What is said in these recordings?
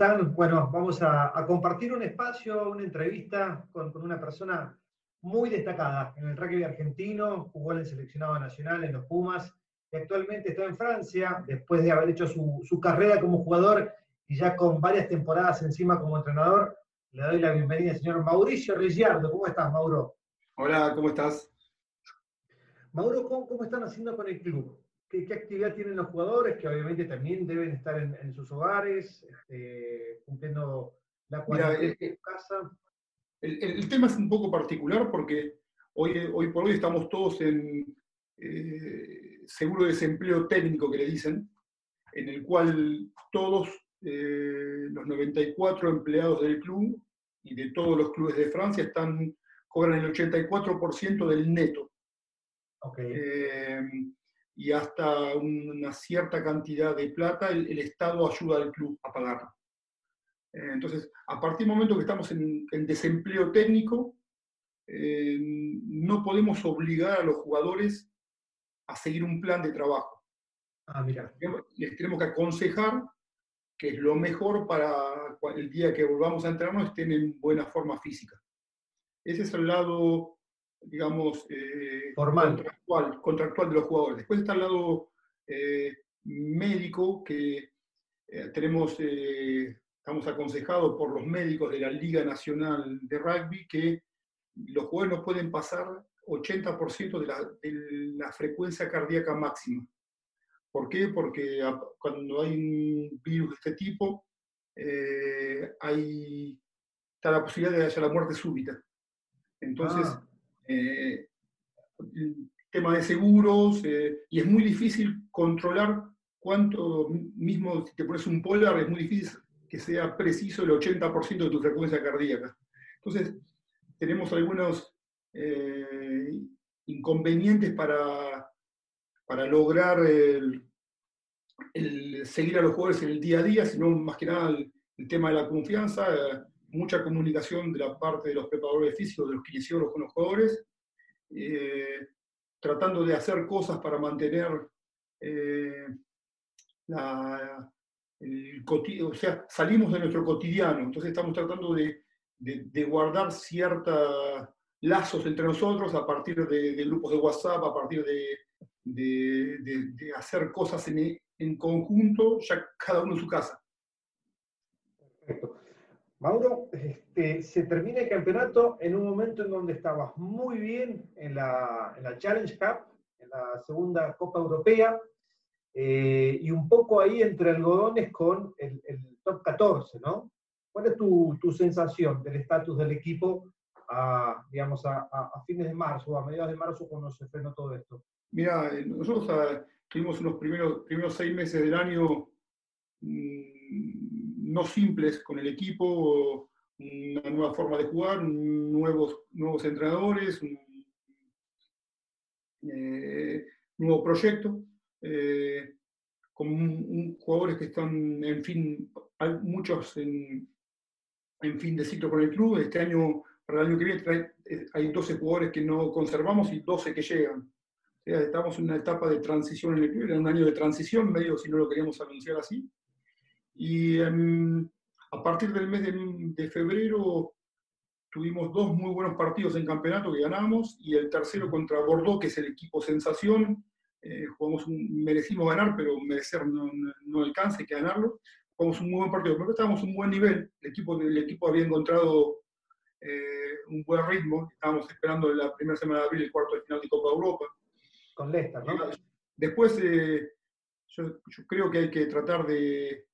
están? Bueno, vamos a, compartir un espacio, una entrevista con, una persona muy destacada en el rugby argentino, jugó en el seleccionado nacional en los Pumas y actualmente está en Francia después de haber hecho su, carrera como jugador y ya con varias temporadas encima como entrenador. Le doy la bienvenida al señor Mauricio Ricciardo. ¿Cómo estás, Mauro? Hola, ¿cómo estás? Mauro, ¿cómo están haciendo con el club? ¿Qué, actividad tienen los jugadores? Que obviamente también deben estar en, sus hogares, este, cumpliendo la cuarentena en su casa. El, tema es un poco particular porque hoy, hoy por hoy estamos todos en eh, seguro de desempleo técnico que le dicen, en el cual todos eh, los 94 empleados del club y de todos los clubes de Francia están cobran el 84% del neto. Okay. Eh, y hasta una cierta cantidad de plata el, Estado ayuda al club a pagar. Eh, entonces, a partir del momento que estamos en, desempleo técnico, eh, no podemos obligar a los jugadores a seguir un plan de trabajo. Ah, mira. Les tenemos que aconsejar que es lo mejor para el día que volvamos a entrenarnos estén en buena forma física. Ese es el lado digamos, eh, Formal. Contractual, de los jugadores. Después está el lado eh, médico, que eh, tenemos, estamos aconsejados por los médicos de la Liga Nacional de Rugby que los jugadores no pueden pasar 80% de la, de la frecuencia cardíaca máxima. ¿Por qué? Porque cuando hay un virus de este tipo, hay, está la posibilidad de que haya la muerte súbita. Entonces, ah eh, tema de seguros, eh, y es muy difícil controlar cuánto, mismo si te pones un polar, es muy difícil que sea preciso el 80% de tu frecuencia cardíaca. Entonces, tenemos algunos eh, inconvenientes para, para lograr seguir a los jugadores en el día a día, sino más que nada el, tema de la confianza, mucha comunicación de la parte de los preparadores físicos, de los kinesiólogos con los jugadores, eh, tratando de hacer cosas para mantener eh, la, o sea, salimos de nuestro cotidiano, entonces estamos tratando de, de, guardar ciertos lazos entre nosotros a partir de, grupos de WhatsApp, a partir de, de hacer cosas en, en conjunto, ya cada uno en su casa. Perfecto. Mauro, este, se termina el campeonato en un momento en donde estabas muy bien en la, Challenge Cup, en la segunda Copa Europea, eh, y un poco ahí entre algodones con el, top 14, ¿no? ¿Cuál es tu, sensación del estatus del equipo a, digamos, a, fines de marzo, a mediados de marzo, cuando se frenó todo esto? Mira, eh, nosotros ah, tuvimos unos primeros, primeros seis meses del año mm, no simples con el equipo, una nueva forma de jugar, nuevos, nuevos entrenadores, un eh, nuevo proyecto, eh, con jugadores que están, en fin, hay muchos en, fin de ciclo con el club. Este año, para el año que viene, eh, hay 12 jugadores que no conservamos y 12 que llegan. estamos en una etapa de transición en el club, era un año de transición, medio si no lo queríamos anunciar así. Y em, a partir del mes de, febrero tuvimos dos muy buenos partidos en campeonato que ganamos y el tercero contra Bordeaux, que es el equipo sensación. Eh, jugamos merecimos ganar, pero merecer no, no, alcanza, hay que ganarlo. Jugamos un muy buen partido, pero estábamos en un buen nivel. El equipo, el equipo había encontrado eh, un buen ritmo. Estábamos esperando la primera semana de abril el cuarto de final de Copa Europa. Con Leicester, ¿no? Después, eh, yo, creo que hay que tratar de,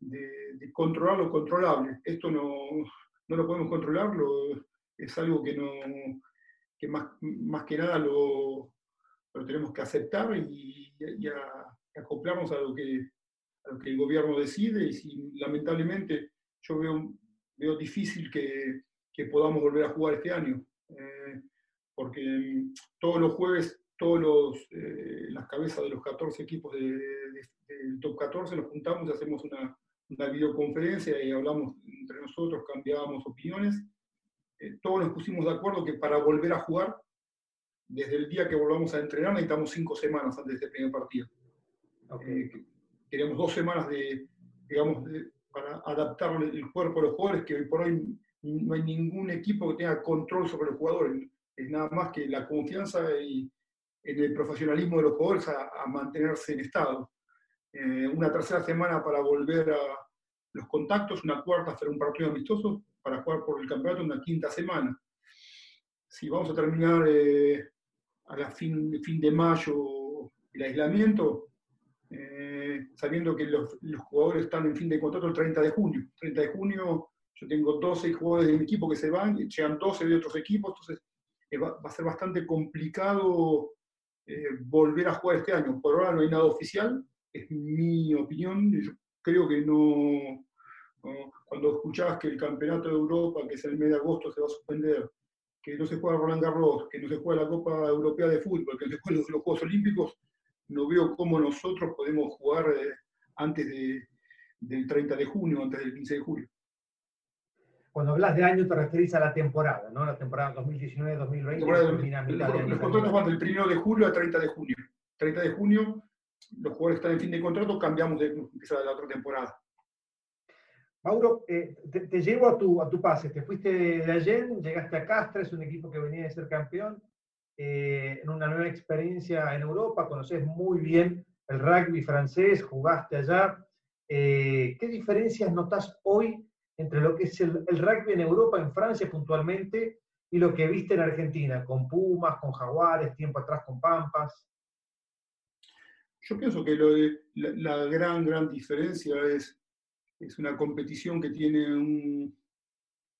de, controlar lo controlable. Esto no, no lo podemos controlar, es algo que, no, que más, más que nada lo, lo tenemos que aceptar y, acoplarnos a lo, que, a lo que el gobierno decide. Y si lamentablemente yo veo, veo difícil que, que podamos volver a jugar este año, eh, porque todos los jueves todos los, eh, las cabezas de los 14 equipos del top 14 nos juntamos y hacemos una, una videoconferencia y hablamos entre nosotros, cambiábamos opiniones. Eh, todos nos pusimos de acuerdo que para volver a jugar, desde el día que volvamos a entrenar, necesitamos cinco semanas antes de este primer partido. Eh, queremos dos semanas de, digamos, para adaptar el cuerpo a los jugadores, que hoy por hoy no hay ningún equipo que tenga control sobre los jugadores, es nada más que la confianza y en el profesionalismo de los jugadores a, mantenerse en estado. Eh, una tercera semana para volver a los contactos, una cuarta hacer un partido amistoso para jugar por el campeonato, una quinta semana. Si vamos a terminar eh, a la fin, de mayo el aislamiento, eh, sabiendo que los, jugadores están en fin de contrato el 30 de junio. 30 de junio yo tengo 12 jugadores de mi equipo que se van, llegan 12 de otros equipos, entonces eh, va, a ser bastante complicado eh, volver a jugar este año. Por ahora no hay nada oficial, es mi opinión. Yo creo que no, Cuando escuchabas que el Campeonato de Europa, que es el mes de agosto, se va a suspender, que no se juega Roland Garros, que no se juega la Copa Europea de Fútbol, que no se juegan los, Juegos Olímpicos, no veo cómo nosotros podemos jugar eh, antes del 30 de junio, antes del 15 de julio. Cuando hablas de año te referís a la temporada, ¿no? La temporada 2019-2020. Los contratos van del 1 de julio al 30 de junio. 30 de junio, los jugadores están en fin de contrato, cambiamos de la otra temporada. Mauro, eh, te, llevo a tu, a tu pase. Te fuiste de Allen, llegaste a Castres, un equipo que venía de ser campeón, eh, en una nueva experiencia en Europa, conoces muy bien el rugby francés, jugaste allá. Eh, ¿Qué diferencias notas hoy entre lo que es el, rugby en Europa, en Francia puntualmente, y lo que viste en Argentina, con Pumas, con Jaguares, tiempo atrás con Pampas? Yo pienso que la, gran, gran diferencia es, es una competición que tiene un,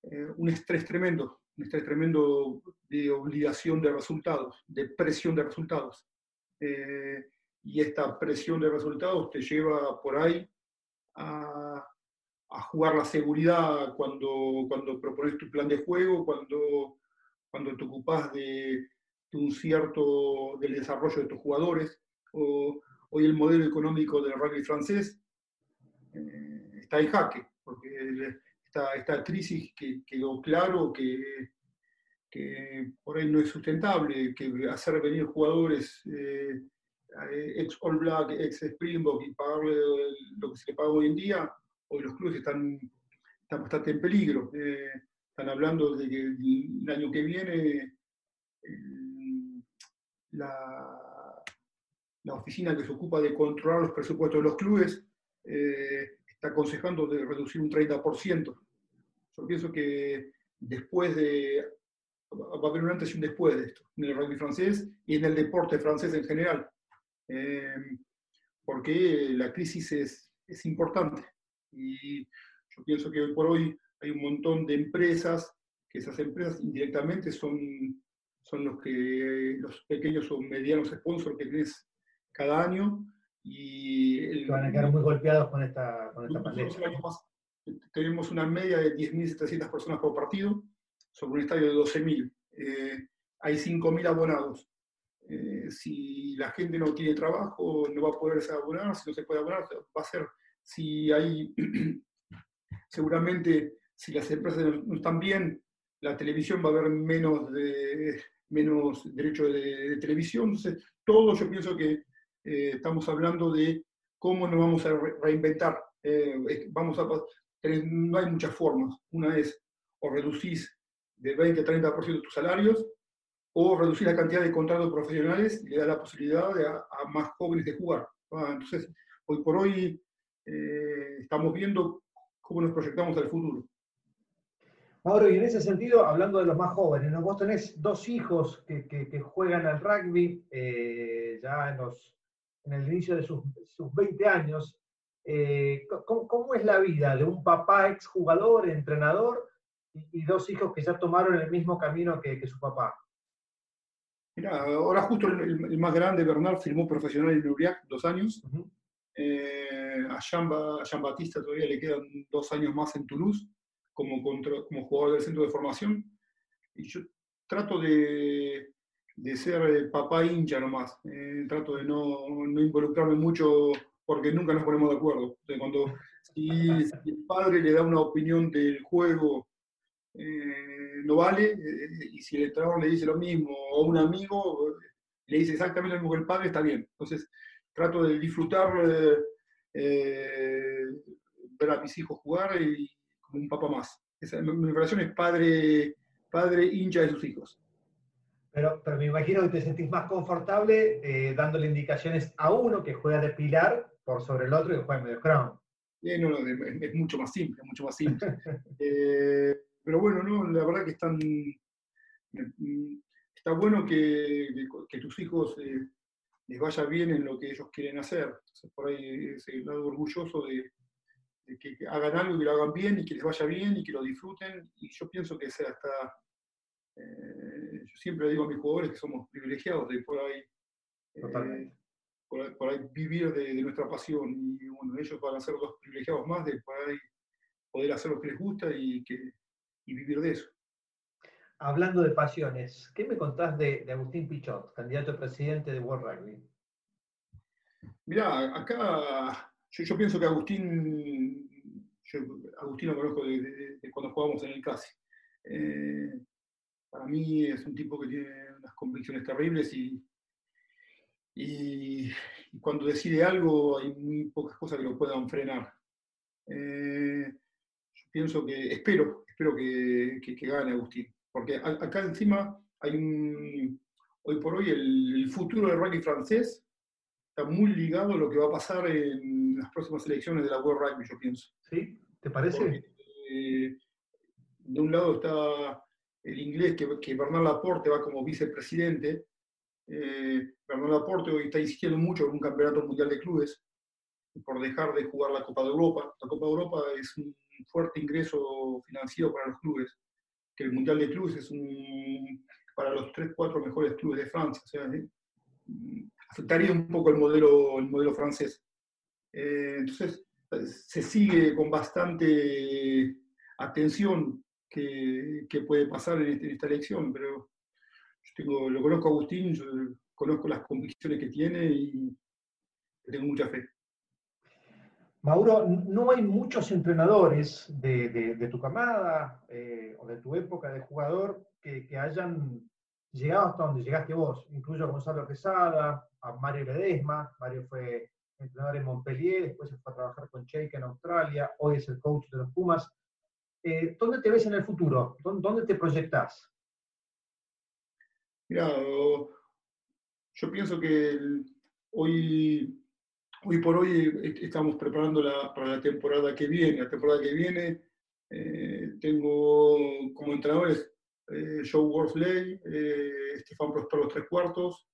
eh, un estrés tremendo, un estrés tremendo de obligación de resultados, de presión de resultados. Eh, y esta presión de resultados te lleva por ahí a, jugar la seguridad cuando, cuando propones tu plan de juego, cuando, cuando te ocupas de, un cierto del desarrollo de tus jugadores. Hoy el modelo económico del rugby francés eh, está en jaque, porque esta, esta crisis que quedó claro que, que por ahí no es sustentable, que hacer venir jugadores eh, ex All Black, ex Springbok y pagarle lo que se le paga hoy en día, hoy los clubes están, están bastante en peligro. Eh, están hablando de que el, año que viene la, la, oficina que se ocupa de controlar los presupuestos de los clubes eh, está aconsejando de reducir un 30%. Yo pienso que después de... Va a haber un antes y un después de esto, en el rugby francés y en el deporte francés en general. Eh, porque la crisis es, es importante. Y yo pienso que hoy por hoy hay un montón de empresas, que esas empresas indirectamente son, son los, que, los pequeños o medianos sponsors que tienes cada año. Y van a quedar muy golpeados con esta, con esta pandemia. tenemos una media de 10.700 personas por partido sobre un estadio de 12.000. Eh, hay 5.000 abonados. Eh, si la gente no tiene trabajo, no va a poder abonar, si no se puede abonar, va a ser si hay, seguramente, si las empresas no están bien, la televisión va a haber menos, de, menos derecho de, televisión. Entonces, todo yo pienso que eh, estamos hablando de cómo nos vamos a reinventar. Eh, vamos a, no hay muchas formas. Una es o reducís de 20-30% de tus salarios, o reducir la cantidad de contratos profesionales y le da la posibilidad a, más jóvenes de jugar. Ah, entonces, hoy por hoy eh, estamos viendo cómo nos proyectamos al futuro. Mauro, y en ese sentido, hablando de los más jóvenes, vos tenés dos hijos que, juegan al rugby ya en, los, en el inicio de sus, sus 20 años. Eh, ¿cómo, es la vida de un papá exjugador, entrenador, y, dos hijos que ya tomaron el mismo camino que, que su papá? Mira, ahora justo el, más grande, Bernard, firmó profesional en Uriac, dos años. Eh, a, Jean, Batista todavía le quedan dos años más en Toulouse como, como jugador del centro de formación. Y yo trato de, de ser papá hincha nomás. Eh, trato de no, no, involucrarme mucho porque nunca nos ponemos de acuerdo. cuando si, el padre le da una opinión del juego, eh, no vale, y si el entrenador le dice lo mismo, o un amigo le dice exactamente lo mismo que el padre, está bien. Entonces, trato de disfrutar eh, ver a mis hijos jugar y como un papá más. mi, relación es padre, padre hincha de sus hijos. Pero, pero me imagino que te sentís más confortable eh, dándole indicaciones a uno que juega de pilar por sobre el otro que juega en medio crown. Eh, es, mucho más simple, mucho más simple. Eh, pero bueno, no, la verdad que están, está bueno que, que, tus hijos les vaya bien en lo que ellos quieren hacer. por ahí es el lado orgulloso de, que, hagan algo y que lo hagan bien y que les vaya bien y que lo disfruten. Y yo pienso que sea hasta, eh, yo siempre digo a mis jugadores que somos privilegiados de por ahí, eh, por, ahí vivir de, nuestra pasión. Y bueno, ellos van a ser los privilegiados más de por ahí poder hacer lo que les gusta y, que, y vivir de eso. Hablando de pasiones, ¿qué me contás de, Agustín Pichot, candidato a presidente de World Rugby? Mirá, acá yo, pienso que Agustín, Agustín lo conozco de, cuando jugábamos en el CASI. Eh, para mí es un tipo que tiene unas convicciones terribles y, y, cuando decide algo hay muy pocas cosas que lo puedan frenar. Eh, yo pienso que, espero, espero que gane Agustín. Porque acá encima hay un, hoy por hoy el, futuro del rugby francés está muy ligado a lo que va a pasar en las próximas elecciones de la World Rugby, yo pienso. ¿Sí? ¿Te parece? Eh, de un lado está el inglés que, que Bernard Laporte va como vicepresidente. Eh, Bernard Laporte hoy está insistiendo mucho en un campeonato mundial de clubes por dejar de jugar la Copa de Europa. La Copa de Europa es un fuerte ingreso financiero para los clubes el Mundial de Clubes es un, para los 3, 4 mejores clubes de Francia. O sea, ¿eh? afectaría un poco el modelo, el modelo francés. Eh, entonces, se sigue con bastante atención qué, puede pasar en, este, esta elección, pero yo tengo, lo conozco a Agustín, yo conozco las convicciones que tiene y tengo mucha fe. Mauro, no hay muchos entrenadores de, tu camada eh, o de tu época de jugador que, hayan llegado hasta donde llegaste vos. Incluyo a Gonzalo Quesada, a Mario Ledesma. Mario fue entrenador en Montpellier, después se fue a trabajar con Cheika en Australia, hoy es el coach de los Pumas. Eh, ¿Dónde te ves en el futuro? ¿Dónde, te proyectás? Mira, yo pienso que hoy Hoy por hoy eh, estamos preparando para la temporada que viene. La temporada que viene eh, tengo como entrenadores eh, Joe Worsley, eh, Stefan Prospero los tres cuartos,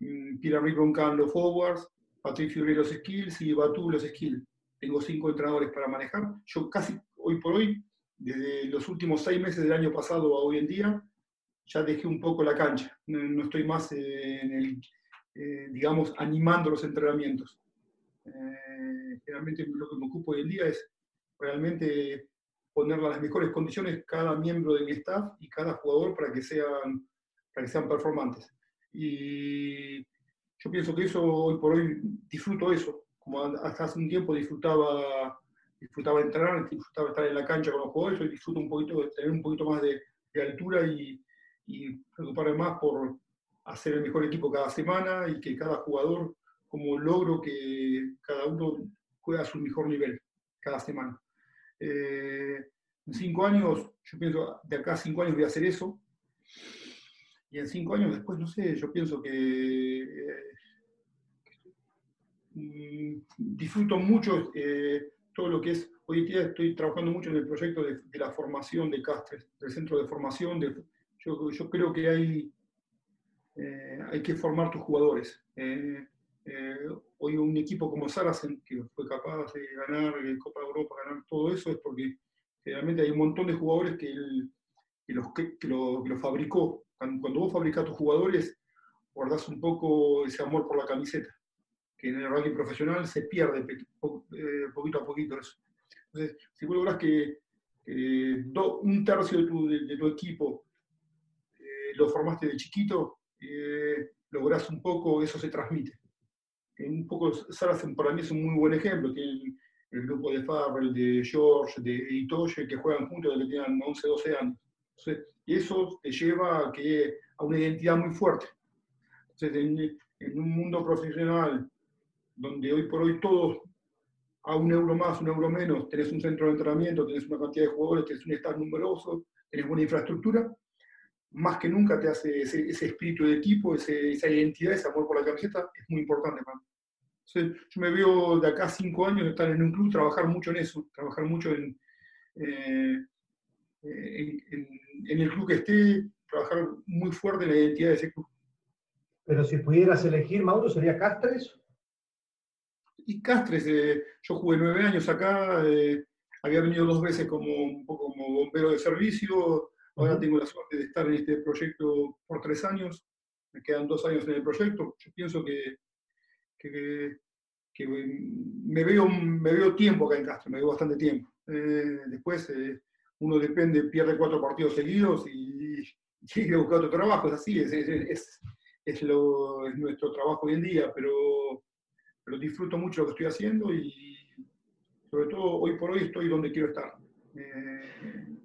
mm, Pierre Roncan los forwards, Patrick Fiore los skills y Batu los skills. Tengo cinco entrenadores para manejar. Yo casi hoy por hoy, desde los últimos seis meses del año pasado a hoy en día, ya dejé un poco la cancha. no estoy más en el eh, digamos, animando los entrenamientos. Eh, generalmente lo que me ocupo hoy en día es realmente poner las mejores condiciones cada miembro de mi staff y cada jugador para que sean, para que sean performantes. Y yo pienso que eso hoy por hoy disfruto eso, como hasta hace un tiempo disfrutaba, disfrutaba entrenar, disfrutaba estar en la cancha con los jugadores, hoy disfruto un poquito tener un poquito más de, de altura y, y preocuparme más por, hacer el mejor equipo cada semana y que cada jugador como logro que cada uno juega a su mejor nivel cada semana. Eh, en cinco años, yo pienso, de acá a cinco años voy a hacer eso. Y en cinco años después, no sé, yo pienso que eh, mm, disfruto mucho eh, todo lo que es, hoy día estoy trabajando mucho en el proyecto de, la formación de Castres, del centro de formación. De, yo, yo creo que hay eh, hay que formar tus jugadores. Eh, eh, hoy un equipo como Saracen, que fue capaz de ganar Copa de Europa, ganar todo eso, es porque realmente hay un montón de jugadores que, los, que, lo, fabricó. Cuando, vos fabricás tus jugadores, guardás un poco ese amor por la camiseta, que en el rugby profesional se pierde poquito a poquito eso. Entonces, si vos lográs que un tercio de tu, de tu equipo lo formaste de chiquito, eh, logras un poco, eso se transmite. Un poco Saracen para mí es un muy buen ejemplo, tiene el, grupo de Farrell, de George, de Itoye, que juegan juntos desde que tienen 11, 12 años. y eso te lleva a, que, a una identidad muy fuerte. Entonces, en, un mundo profesional donde hoy por hoy todos a un euro más, un euro menos, tenés un centro de entrenamiento, tenés una cantidad de jugadores, tenés un staff numeroso, tenés buena infraestructura, más que nunca te hace ese, espíritu de equipo, esa identidad, ese amor por la camiseta, es muy importante para yo me veo de acá cinco años estar en un club, trabajar mucho en eso, trabajar mucho en, eh, en, el club que esté, trabajar muy fuerte en la identidad de ese club. Pero si pudieras elegir, Mauro, ¿sería Castres? Y Castres, eh, yo jugué nueve años acá, eh, había venido dos veces como un poco como bombero de servicio, ahora tengo la suerte de estar en este proyecto por tres años, me quedan dos años en el proyecto, yo pienso que, que, me, veo, me veo tiempo acá en Castres, me veo bastante tiempo. Eh, después uno depende, pierde cuatro partidos seguidos y, tiene que buscar otro trabajo, es así, es, es, es, lo, es nuestro trabajo hoy en día, pero, pero disfruto mucho lo que estoy haciendo y sobre todo hoy por hoy estoy donde quiero estar. Eh,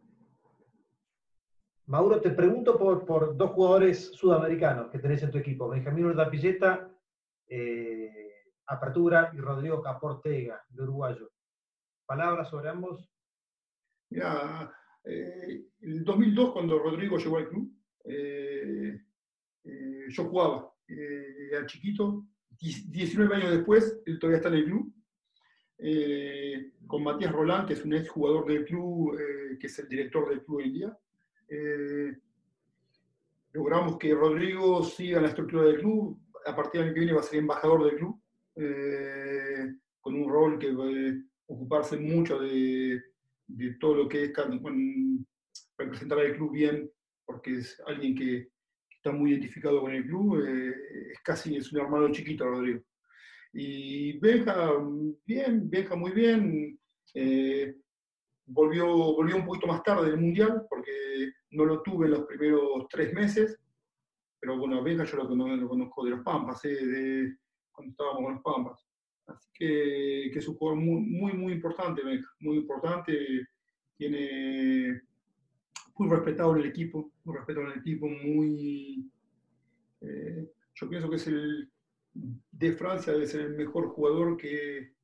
Mauro, te pregunto por, por, dos jugadores sudamericanos que tenés en tu equipo, Benjamín Urdapilleta, eh, Apertura y Rodrigo Caportega, de uruguayo. ¿Palabras sobre ambos? Mira, eh, en el 2002, cuando Rodrigo llegó al club, eh, yo jugaba, era chiquito, 19 años después, él todavía está en el club, con Matías Roland, que es un ex jugador del club, que es el director del club hoy día. logramos que Rodrigo siga en la estructura del club, a partir del año que viene va a ser embajador del club, con un rol que va a ocuparse mucho de todo lo que es representar al club bien, porque es alguien que está muy identificado con el club, eh, es casi es un hermano chiquito, Rodrigo. Y Benja, bien, Benja muy bien, eh, volvió, volvió un poquito más tarde del Mundial, porque no lo tuve en los primeros tres meses, pero bueno, Benja yo lo, conozco de los Pampas, eh, de, cuando estábamos con los Pampas. Así que, que es un jugador muy, muy, muy importante, muy importante. Tiene muy respetado en el equipo, muy respetado en el equipo, muy. Eh, yo pienso que es el. De Francia debe ser el mejor jugador que,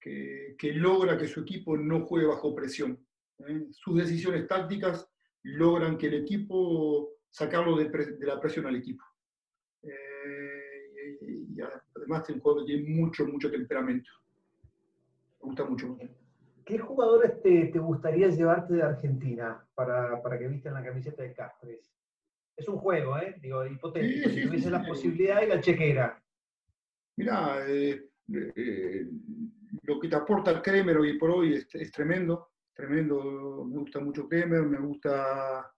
que, logra que su equipo no juegue bajo presión. ¿eh? Sus decisiones tácticas logran que el equipo sacarlo de, de la presión al equipo. Eh, y además es un jugador que tiene mucho, mucho temperamento. Me gusta mucho. ¿Qué jugadores te, te gustaría llevarte de Argentina para, para que visten la camiseta de Castres? Es un juego, ¿eh? Digo, hipotético. si tuviese la posibilidad y la chequera. Mirá, eh, eh, lo que te aporta Kremer hoy por hoy es, tremendo. Tremendo. Me gusta mucho Kremer, me gusta,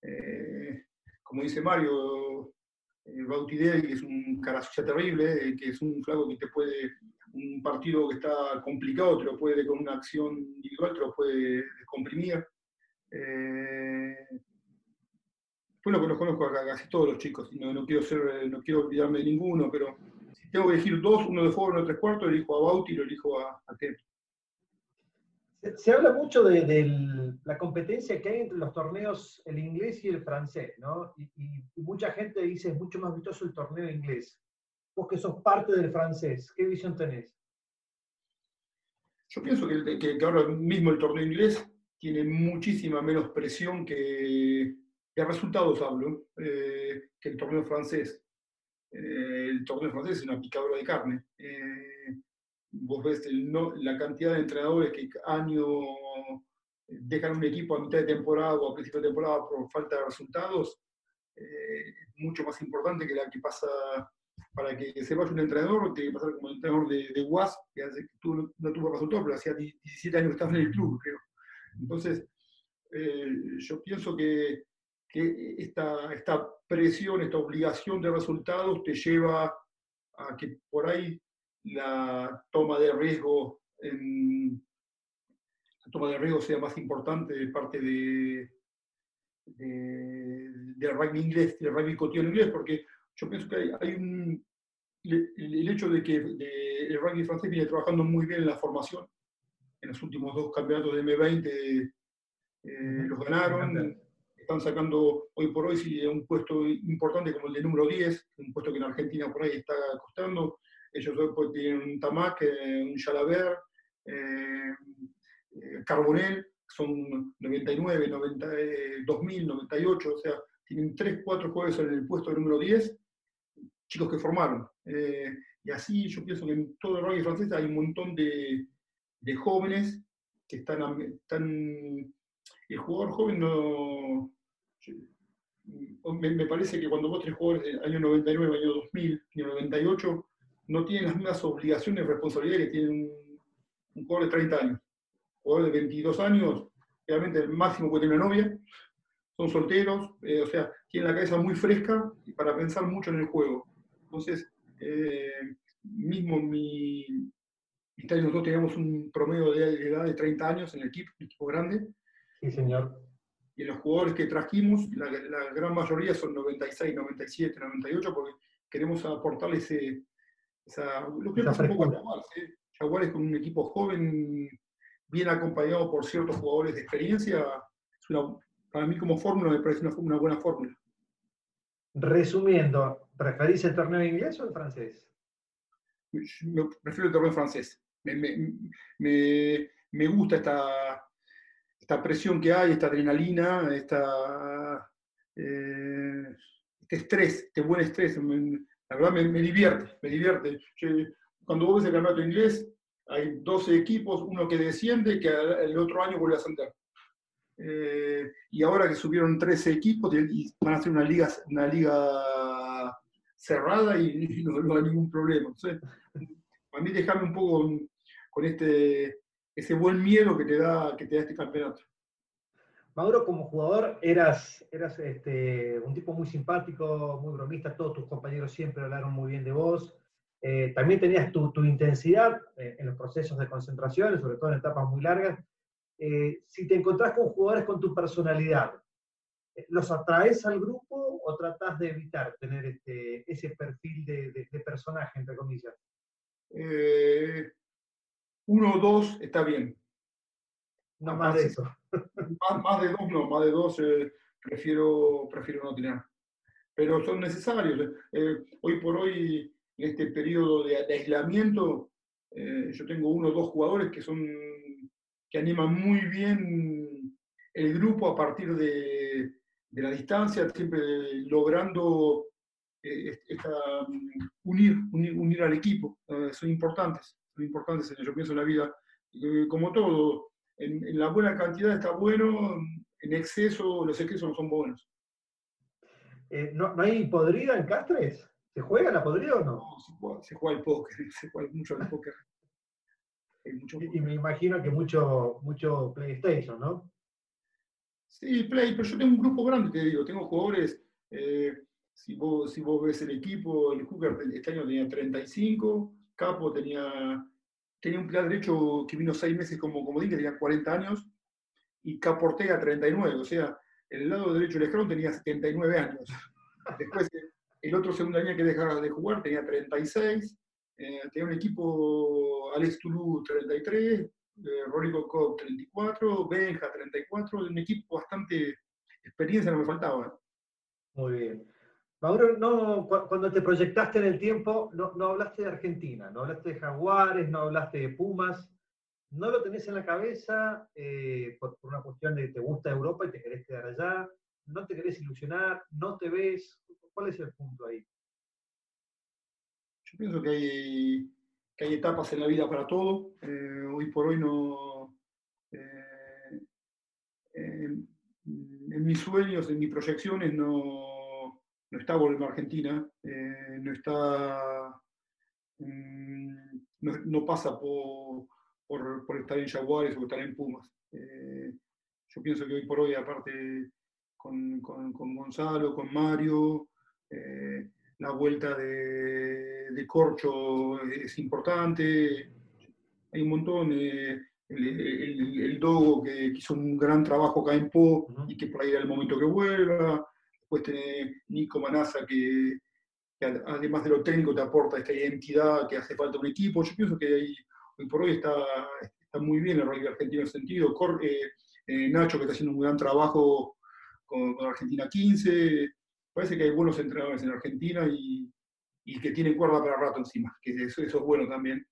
eh, como dice Mario, eh, Bautidel, que es un cara terrible, eh, que es un flaco que te puede, un partido que está complicado, te lo puede, con una acción individual, te lo puede descomprimir. Eh, pues lo, los conozco a casi todos los chicos, y no, quiero ser, no quiero olvidarme de ninguno, pero si tengo que elegir dos, uno de fuego, uno de tres cuartos, elijo a Bauti y lo elijo a, a se habla mucho de, la competencia que hay entre los torneos, el inglés y el francés, ¿no? Y, mucha gente dice es mucho más vistoso el torneo inglés. Vos que sos parte del francés, ¿qué visión tenés? Yo pienso que, ahora mismo el torneo inglés tiene muchísima menos presión que, de resultados hablo, eh, que el torneo francés. Eh, el torneo francés es una picadora de carne. Eh, vos ves la cantidad de entrenadores que año dejan un equipo a mitad de temporada o a principio de temporada por falta de resultados, eh, mucho más importante que la que pasa para que se vaya un entrenador, tiene que pasar como el entrenador de, de UAS, que hace, tú, no tuvo resultados, pero hacía 17 años que estaba en el club, creo. Entonces, eh, yo pienso que, que esta, esta presión, esta obligación de resultados te lleva a que por ahí la toma de riesgo en, la toma de riesgo sea más importante de parte de, de, rugby inglés, del rugby cotidiano inglés, porque yo pienso que hay, un, el, hecho de que el rugby francés viene trabajando muy bien en la formación, en los últimos dos campeonatos de M20 eh, los ganaron, están sacando hoy por hoy un puesto importante como el de número 10, un puesto que en Argentina por ahí está costando, ellos pues, tienen un Tamac, un Jalabert, Carbonel, son 99, 90, 2000, 98, o sea, tienen 3, 4 jugadores en el puesto número 10, chicos que formaron. y así yo pienso que en todo el rugby francés hay un montón de, de jóvenes que están, están... El jugador joven no... Me, parece que cuando vos tenés jugadores del año 99, año 2000, año 98, no tienen las mismas obligaciones y responsabilidades que tiene un, un jugador de 30 años. Un jugador de 22 años, realmente el máximo puede tener una novia, son solteros, eh, o sea, tienen la cabeza muy fresca para pensar mucho en el juego. Entonces, eh, mismo mi, este año nosotros teníamos un promedio de edad de 30 años en el equipo, un equipo grande. Sí, señor. Y los jugadores que trajimos, la, gran mayoría son 96, 97, 98, porque queremos aportarle ese, esa, lo que es un poco Jaguares, ¿eh? Jaguares con un equipo joven, bien acompañado por ciertos jugadores de experiencia, para mí como fórmula me parece una, una buena fórmula. Resumiendo, ¿preferís el torneo inglés o el francés? Yo prefiero el torneo francés me, me, gusta esta, esta, presión que hay, esta adrenalina, esta, eh, este estrés, este buen estrés. La verdad me, divierte, me divierte. cuando vos ves el campeonato inglés, hay 12 equipos, uno que desciende, que el otro año vuelve a ascender. Eh, y ahora que subieron 13 equipos, van a hacer una liga, una liga cerrada y, no, hay ningún problema. Entonces, a mí déjame un poco con este, ese buen miedo que te da, que te da este campeonato. Mauro, como jugador, eras, eras este, un tipo muy simpático, muy bromista, todos tus compañeros siempre hablaron muy bien de vos. Eh, también tenías tu, tu intensidad eh, en los procesos de concentración, sobre todo en etapas muy largas. Eh, si te encontrás con jugadores con tu personalidad, ¿los atraes al grupo o tratás de evitar tener este, ese perfil de, de, de personaje, entre comillas? uno o dos está bien. No más, de eso. Más, de dos no, más de dos eh, prefiero, prefiero no tener. Pero son necesarios. Eh, hoy por hoy, en este periodo de, aislamiento, eh, yo tengo uno o dos jugadores que son que animan muy bien el grupo a partir de, de la distancia, siempre logrando esta, unir, unir, unir, al equipo. son importantes lo importante es, yo pienso en la vida, como todo, en, la buena cantidad está bueno, en exceso los excesos no son buenos. Eh, ¿no, hay podrida en Castres? ¿Se juega la podrida o no? No, se juega, el póker, se juega mucho el póker. Y, me imagino que mucho, mucho PlayStation, ¿no? Sí, Play, pero yo tengo un grupo grande, te digo, tengo jugadores, eh, si, vos, si vos ves el equipo, el Hooker este año tenía 35, Capo tenía, tenía un plan derecho que vino seis meses como comodín, tenía 40 años, y Capo Ortega 39, o sea, el lado derecho del escalón tenía 79 años. Después, el otro segundo año que dejaba de jugar tenía 36, eh, tenía un equipo Alex Toulouse 33, eh, Rodrigo Cobb 34, Benja 34, un equipo bastante experiencia no me faltaba. Muy bien. Mauro, no, cuando te proyectaste en el tiempo, no, no, hablaste de Argentina, no hablaste de Jaguares, no hablaste de Pumas, no lo tenés en la cabeza eh, por, una cuestión de que te gusta Europa y te querés quedar allá, no te querés ilusionar, no te ves. ¿Cuál es el punto ahí? Yo pienso que hay, que hay etapas en la vida para todo. Eh, hoy por hoy no. Eh, en mis sueños, en mis proyecciones, no no está volviendo a Argentina, eh, no está, mm, no, pasa por, por, estar en Jaguares o estar en Pumas. Eh, yo pienso que hoy por hoy, aparte con, Gonzalo, con Mario, eh, la vuelta de, de, Corcho es importante, hay un montón. El, el, Dogo que hizo un gran trabajo acá en Po y que por ahí era el momento que vuelva. Después tenés Nico Manasa, que, además de lo técnico te aporta esta identidad que hace falta un equipo. Yo pienso que hoy por hoy está, está muy bien el rugby argentino en ese sentido. Eh, eh, Nacho, que está haciendo un gran trabajo con, Argentina 15. Parece que hay buenos entrenadores en Argentina y, que tienen cuerda para rato encima, que eso, es bueno también.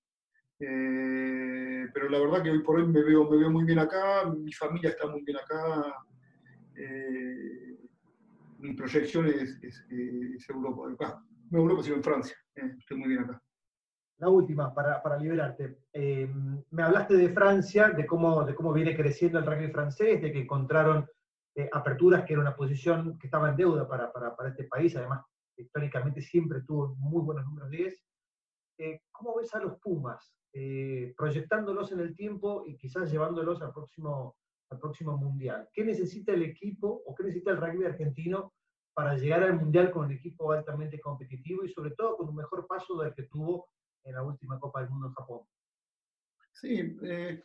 Eh, pero la verdad que hoy por hoy me veo, me veo muy bien acá, mi familia está muy bien acá, mi proyección es, Europa, acá. no Europa sino en Francia, eh, estoy muy bien acá. La última, para, para liberarte. me hablaste de Francia, de cómo, de cómo viene creciendo el rugby francés, de que encontraron aperturas, que era una posición que estaba en deuda para, para, para este país, además históricamente siempre tuvo muy buenos números 10. ¿Cómo ves a los Pumas? Eh, proyectándolos en el tiempo y quizás llevándolos al próximo, al próximo Mundial. ¿Qué necesita el equipo o qué necesita el rugby argentino para llegar al Mundial con un equipo altamente competitivo y sobre todo con un mejor paso del que tuvo en la última Copa del Mundo en Japón? Sí, eh,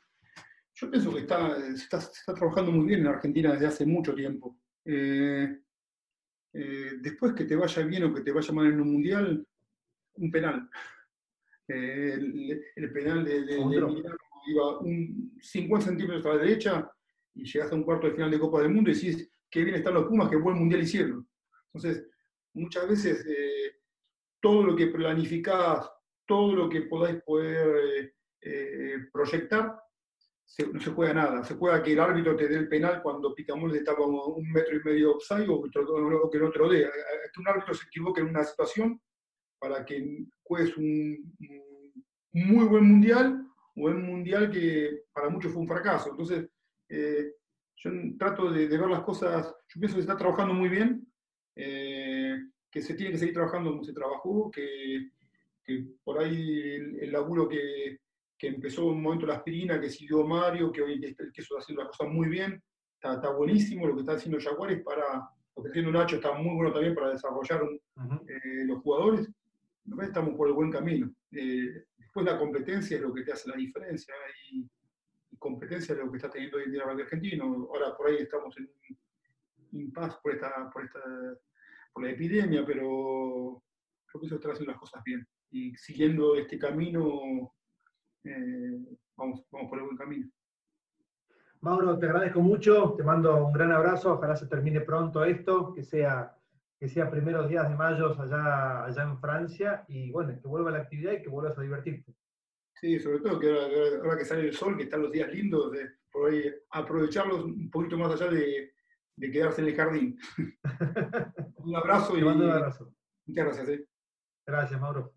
yo pienso que está, se está, está, trabajando muy bien en Argentina desde hace mucho tiempo. Eh, después que te vaya bien o que te vaya mal en un mundial, un penal el, penal de, de, iba un 50 centímetros a la derecha y llegaste a un cuarto de final de Copa del Mundo y decís, qué bien están los Pumas, qué buen mundial hicieron. Entonces, muchas veces eh, todo lo que planificás, todo lo que podáis poder eh, eh, proyectar, no se juega nada. Se juega que el árbitro te dé el penal cuando Picamol estaba un metro y medio offside o que no te lo dé. Que un árbitro se equivoque en una situación para que juegues un, muy buen mundial o un mundial que para muchos fue un fracaso. Entonces, eh, yo trato de, ver las cosas, yo pienso que se está trabajando muy bien, eh, que se tiene que seguir trabajando como se trabajó, que, por ahí el, laburo que, que, empezó en un momento la aspirina, que siguió Mario, que hoy que, que está haciendo las cosas muy bien, está, está, buenísimo lo que está haciendo Jaguares para, lo que está haciendo Nacho está muy bueno también para desarrollar eh, los jugadores estamos por el buen camino. Eh, después la competencia es lo que te hace la diferencia y, competencia es lo que está teniendo hoy en día el argentino. Ahora por ahí estamos en un impasse por, esta, por, esta, por la epidemia, pero creo que eso está haciendo las cosas bien. Y siguiendo este camino, eh, vamos, vamos por el buen camino. Mauro, te agradezco mucho, te mando un gran abrazo, ojalá se termine pronto esto, que sea que sea primeros días de mayo allá, allá en Francia y bueno, que vuelva la actividad y que vuelvas a divertirte. Sí, sobre todo que ahora, que sale el sol, que están los días lindos, de, por ahí aprovecharlos un poquito más allá de, de quedarse en el jardín. un abrazo y. un abrazo. Muchas gracias. ¿eh? Gracias, Mauro.